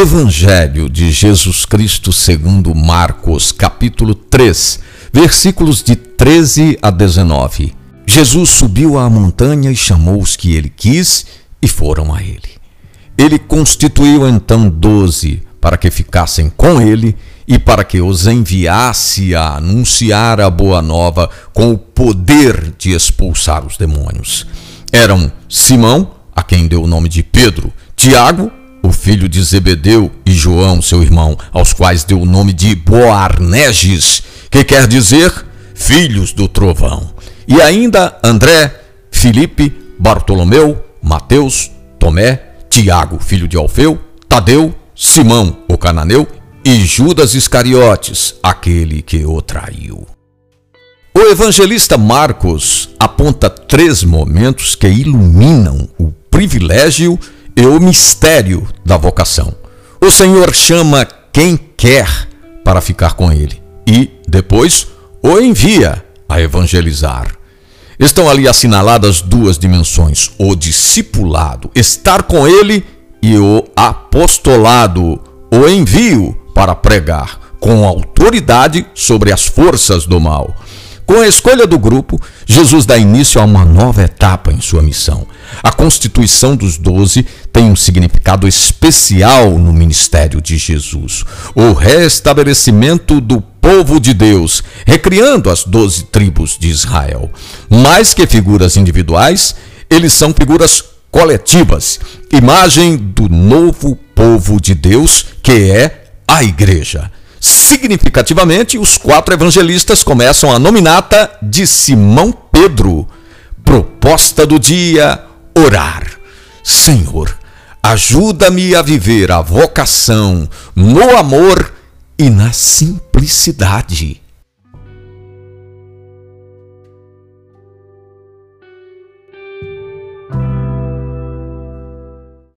Evangelho de Jesus Cristo segundo Marcos, capítulo 3, versículos de 13 a 19. Jesus subiu à montanha e chamou os que ele quis e foram a ele. Ele constituiu então doze para que ficassem com ele e para que os enviasse a anunciar a boa nova com o poder de expulsar os demônios. Eram Simão, a quem deu o nome de Pedro, Tiago, o filho de Zebedeu, e João, seu irmão, aos quais deu o nome de Boarneges, que quer dizer filhos do trovão. E ainda André, Filipe, Bartolomeu, Mateus, Tomé, Tiago, filho de Alfeu, Tadeu, Simão, o cananeu, e Judas Iscariotes, aquele que o traiu. O evangelista Marcos aponta três momentos que iluminam o privilégio e o mistério da vocação. O Senhor chama quem quer para ficar com ele e, depois, o envia a evangelizar. Estão ali assinaladas duas dimensões: o discipulado, estar com ele, e o apostolado, o envio para pregar com autoridade sobre as forças do mal. Com a escolha do grupo, Jesus dá início a uma nova etapa em sua missão. A constituição dos doze tem um significado especial no ministério de Jesus. O restabelecimento do povo de Deus, recriando as doze tribos de Israel. Mais que figuras individuais, eles são figuras coletivas, imagem do novo povo de Deus, que é a igreja. Significativamente, os quatro evangelistas começam a nominata de Simão Pedro. Proposta do dia: orar. Senhor, ajuda-me a viver a vocação no amor e na simplicidade.